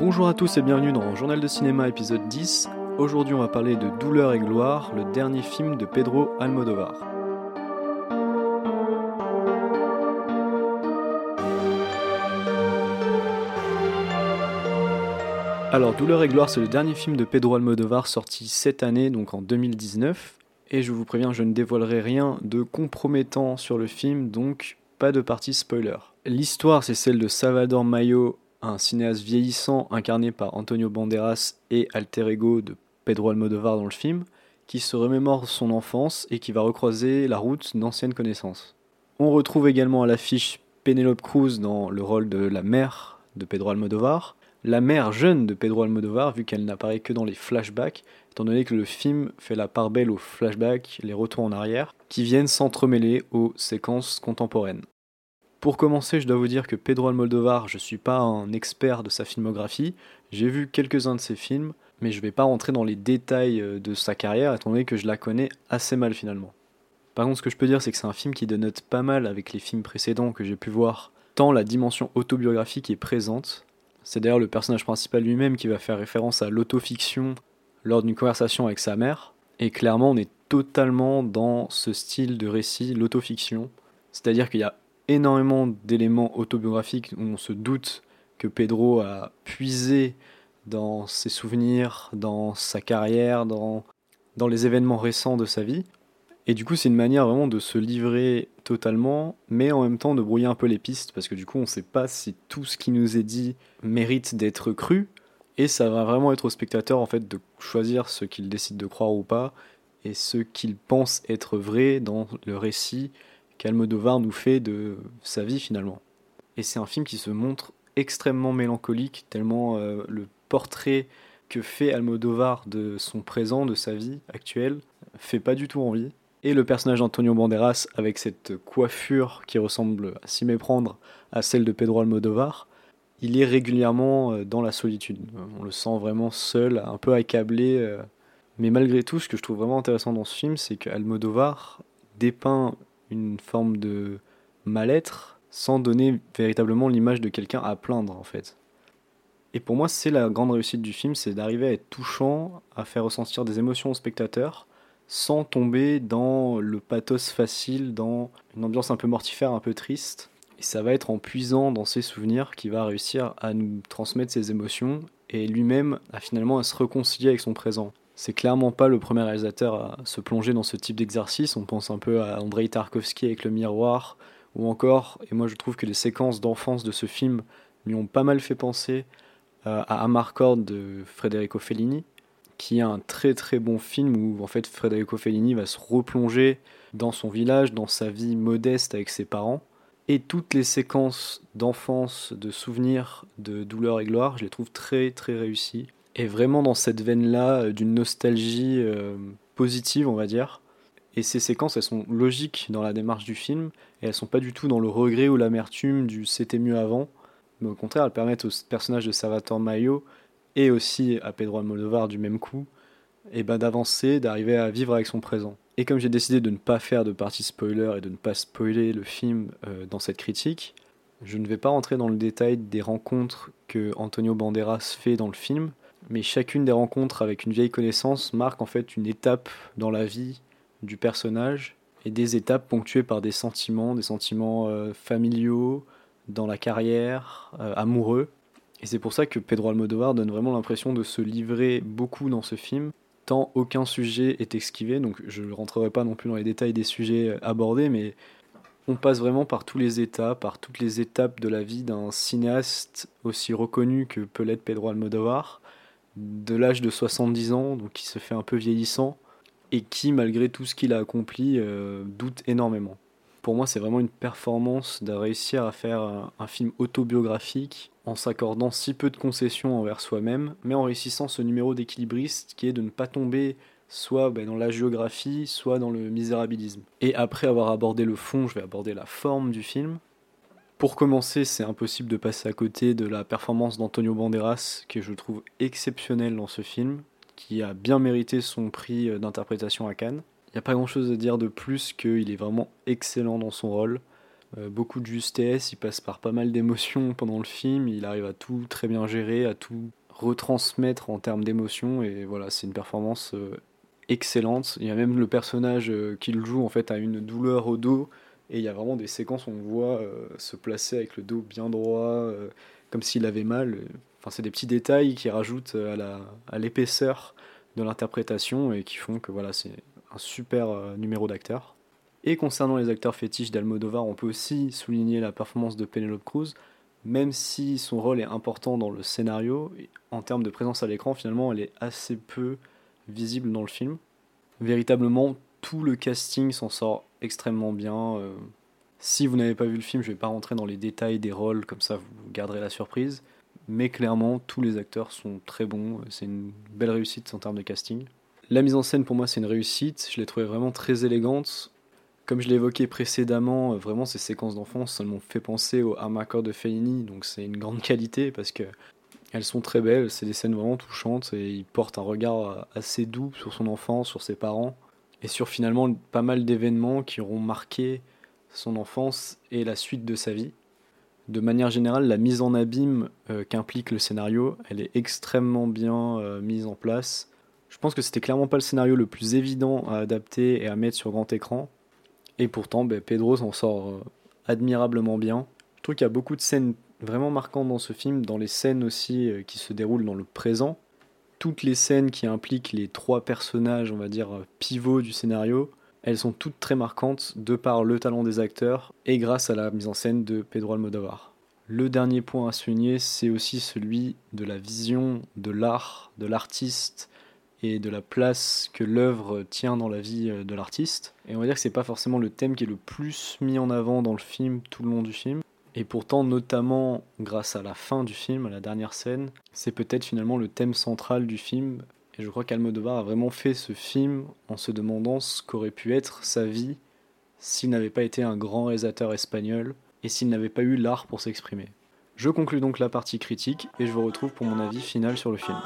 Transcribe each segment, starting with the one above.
Bonjour à tous et bienvenue dans Journal de cinéma épisode 10. Aujourd'hui on va parler de Douleur et gloire, le dernier film de Pedro Almodovar. Alors Douleur et gloire c'est le dernier film de Pedro Almodovar sorti cette année, donc en 2019. Et je vous préviens, je ne dévoilerai rien de compromettant sur le film, donc pas de partie spoiler. L'histoire c'est celle de Salvador Mayo un cinéaste vieillissant incarné par Antonio Banderas et alter ego de Pedro Almodovar dans le film, qui se remémore son enfance et qui va recroiser la route d'anciennes connaissances. On retrouve également à l'affiche Penelope Cruz dans le rôle de la mère de Pedro Almodovar, la mère jeune de Pedro Almodovar vu qu'elle n'apparaît que dans les flashbacks, étant donné que le film fait la part belle aux flashbacks, les retours en arrière, qui viennent s'entremêler aux séquences contemporaines. Pour commencer, je dois vous dire que Pedro Almodovar, je ne suis pas un expert de sa filmographie. J'ai vu quelques-uns de ses films, mais je ne vais pas rentrer dans les détails euh, de sa carrière, étant donné que je la connais assez mal finalement. Par contre, ce que je peux dire, c'est que c'est un film qui dénote pas mal avec les films précédents que j'ai pu voir, tant la dimension autobiographique est présente. C'est d'ailleurs le personnage principal lui-même qui va faire référence à l'autofiction lors d'une conversation avec sa mère. Et clairement, on est totalement dans ce style de récit, l'autofiction. C'est-à-dire qu'il y a énormément d'éléments autobiographiques où on se doute que Pedro a puisé dans ses souvenirs, dans sa carrière, dans, les événements récents de sa vie. Et du coup, c'est une manière vraiment de se livrer totalement, mais en même temps de brouiller un peu les pistes, parce que du coup, on ne sait pas si tout ce qui nous est dit mérite d'être cru, et ça va vraiment être au spectateur en fait de choisir ce qu'il décide de croire ou pas, et ce qu'il pense être vrai dans le récit qu'Almodovar nous fait de sa vie finalement. Et c'est un film qui se montre extrêmement mélancolique, tellement euh, le portrait que fait Almodovar de son présent, de sa vie actuelle, fait pas du tout envie. Et le personnage d'Antonio Banderas, avec cette coiffure qui ressemble à s'y méprendre à celle de Pedro Almodovar, il est régulièrement euh, dans la solitude. On le sent vraiment seul, un peu accablé. Euh. Mais malgré tout, ce que je trouve vraiment intéressant dans ce film, c'est qu'Almodovar dépeint une forme de mal-être sans donner véritablement l'image de quelqu'un à plaindre en fait. Et pour moi, c'est la grande réussite du film, c'est d'arriver à être touchant, à faire ressentir des émotions au spectateur, sans tomber dans le pathos facile, dans une ambiance un peu mortifère, un peu triste. Et ça va être en puisant dans ses souvenirs qu'il va réussir à nous transmettre ses émotions et lui-même à finalement à se réconcilier avec son présent c'est clairement pas le premier réalisateur à se plonger dans ce type d'exercice. On pense un peu à Andrei Tarkovsky avec Le Miroir, ou encore, et moi je trouve que les séquences d'enfance de ce film lui ont pas mal fait penser euh, à Amarcord de Federico Fellini, qui est un très très bon film où en fait Federico Fellini va se replonger dans son village, dans sa vie modeste avec ses parents. Et toutes les séquences d'enfance, de souvenirs, de douleur et gloire, je les trouve très très réussies est vraiment dans cette veine-là euh, d'une nostalgie euh, positive, on va dire. Et ces séquences, elles sont logiques dans la démarche du film, et elles sont pas du tout dans le regret ou l'amertume du c'était mieux avant, mais au contraire, elles permettent au personnage de Salvatore Mayo et aussi à Pedro Almodovar du même coup, et ben d'avancer, d'arriver à vivre avec son présent. Et comme j'ai décidé de ne pas faire de partie spoiler et de ne pas spoiler le film euh, dans cette critique, je ne vais pas rentrer dans le détail des rencontres que Antonio Banderas fait dans le film, mais chacune des rencontres avec une vieille connaissance marque en fait une étape dans la vie du personnage et des étapes ponctuées par des sentiments, des sentiments euh, familiaux, dans la carrière, euh, amoureux. Et c'est pour ça que Pedro Almodovar donne vraiment l'impression de se livrer beaucoup dans ce film, tant aucun sujet est esquivé, donc je ne rentrerai pas non plus dans les détails des sujets euh, abordés, mais on passe vraiment par tous les états, par toutes les étapes de la vie d'un cinéaste aussi reconnu que peut l'être Pedro Almodovar, de l'âge de 70 ans, donc qui se fait un peu vieillissant, et qui, malgré tout ce qu'il a accompli, euh, doute énormément. Pour moi, c'est vraiment une performance de réussir à faire un, film autobiographique en s'accordant si peu de concessions envers soi-même, mais en réussissant ce numéro d'équilibriste qui est de ne pas tomber soit ben, dans la géographie, soit dans le misérabilisme. Et après avoir abordé le fond, je vais aborder la forme du film. Pour commencer, c'est impossible de passer à côté de la performance d'Antonio Banderas, que je trouve exceptionnelle dans ce film, qui a bien mérité son prix euh, d'interprétation à Cannes. Il n'y a pas grand chose à dire de plus qu'il est vraiment excellent dans son rôle. beaucoup de justesse, il passe par pas mal d'émotions pendant le film, il arrive à tout très bien gérer, à tout retransmettre en termes d'émotions, et voilà, c'est une performance excellente. Il y a même le personnage qu'il joue en fait a une douleur au dos, et il y a vraiment des séquences où on voit se placer avec le dos bien droit, comme s'il avait mal. Enfin, c'est des petits détails qui rajoutent à, la, à l'épaisseur de l'interprétation et qui font que voilà, c'est un super euh, numéro d'acteur. Et concernant les acteurs fétiches d'Almodovar, on peut aussi souligner la performance de Penelope Cruz, même si son rôle est important dans le scénario, en termes de présence à l'écran, finalement, elle est assez peu visible dans le film. Véritablement, tout le casting s'en sort extrêmement bien. Euh. Si vous n'avez pas vu le film, je ne vais pas rentrer dans les détails des rôles, comme ça vous garderez la surprise. Mais clairement, tous les acteurs sont très bons. C'est une belle réussite en termes de casting. La mise en scène, pour moi, c'est une réussite. Je l'ai trouvée vraiment très élégante. Comme je l'ai évoqué précédemment, vraiment, ces séquences d'enfance, elles m'ont fait penser au Armacore de Fellini. Donc, c'est une grande qualité parce que elles sont très belles. C'est des scènes vraiment touchantes et il porte un regard assez doux sur son enfance, sur ses parents et sur finalement pas mal d'événements qui auront marqué son enfance et la suite de sa vie de manière générale, la mise en abîme euh, qu'implique le scénario, elle est extrêmement bien euh, mise en place. Je pense que c'était clairement pas le scénario le plus évident à adapter et à mettre sur grand écran. Et pourtant, ben, Pedro s'en sort euh, admirablement bien. Je trouve qu'il y a beaucoup de scènes vraiment marquantes dans ce film, dans les scènes aussi qui se déroulent dans le présent. Toutes les scènes qui impliquent les trois personnages, on va dire, pivots du scénario, elles sont toutes très marquantes de par le talent des acteurs et grâce à la mise en scène de Pedro Almodovar. Le dernier point à souligner, c'est aussi celui de la vision de l'art, de l'artiste et de la place que l'œuvre tient dans la vie euh, de l'artiste. Et on va dire que c'est pas forcément le thème qui est le plus mis en avant dans le film tout le long du film. Et pourtant, notamment grâce à la fin du film, à la dernière scène, c'est peut-être finalement le thème central du film et je crois qu'Almodovar a vraiment fait ce film en se demandant ce qu'aurait pu être sa vie s'il n'avait pas été un grand réalisateur espagnol et s'il n'avait pas eu l'art pour s'exprimer. Je conclus donc la partie critique et je vous retrouve pour mon avis final sur le film.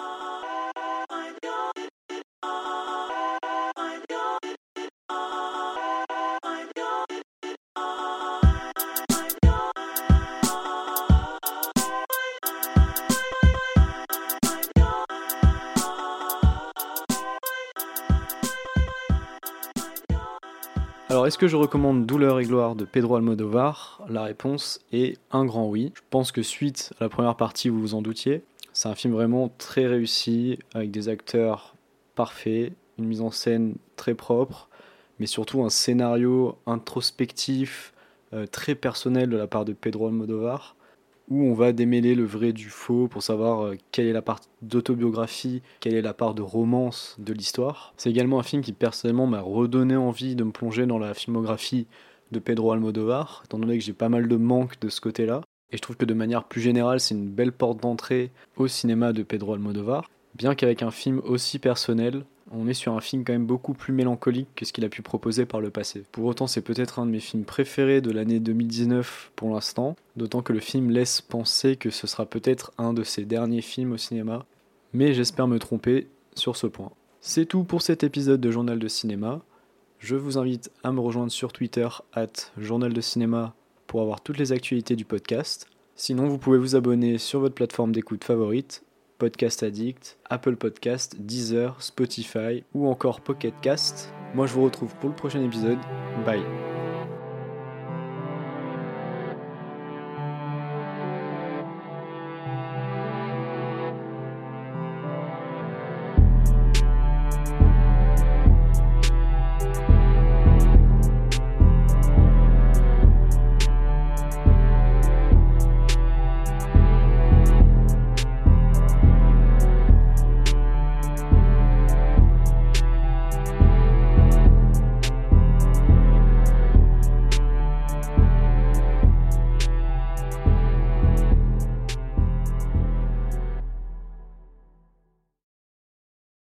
Alors, est-ce que je recommande Douleur et gloire de Pedro Almodovar La réponse est un grand oui. Je pense que suite à la première partie, vous vous en doutiez, c'est un film vraiment très réussi, avec des acteurs parfaits, une mise en scène très propre, mais surtout un scénario introspectif, euh, très personnel de la part de Pedro Almodovar où on va démêler le vrai du faux pour savoir euh, quelle est la part d'autobiographie, quelle est la part de romance de l'histoire. C'est également un film qui personnellement m'a redonné envie de me plonger dans la filmographie de Pedro Almodovar, étant donné que j'ai pas mal de manques de ce côté-là. Et je trouve que de manière plus générale, c'est une belle porte d'entrée au cinéma de Pedro Almodovar. Bien qu'avec un film aussi personnel, on est sur un film quand même beaucoup plus mélancolique que ce qu'il a pu proposer par le passé. Pour autant, c'est peut-être un de mes films préférés de l'année 2019 pour l'instant, d'autant que le film laisse penser que ce sera peut-être un de ses derniers films au cinéma, mais j'espère me tromper sur ce point. C'est tout pour cet épisode de Journal de Cinéma. Je vous invite à me rejoindre sur Twitter, at Journal de Cinéma, pour avoir toutes les actualités du podcast. Sinon, vous pouvez vous abonner sur votre plateforme d'écoute favorite Podcast Addict, Apple Podcast, Deezer, Spotify ou encore Pocket Cast. Moi je vous retrouve pour le prochain épisode. Bye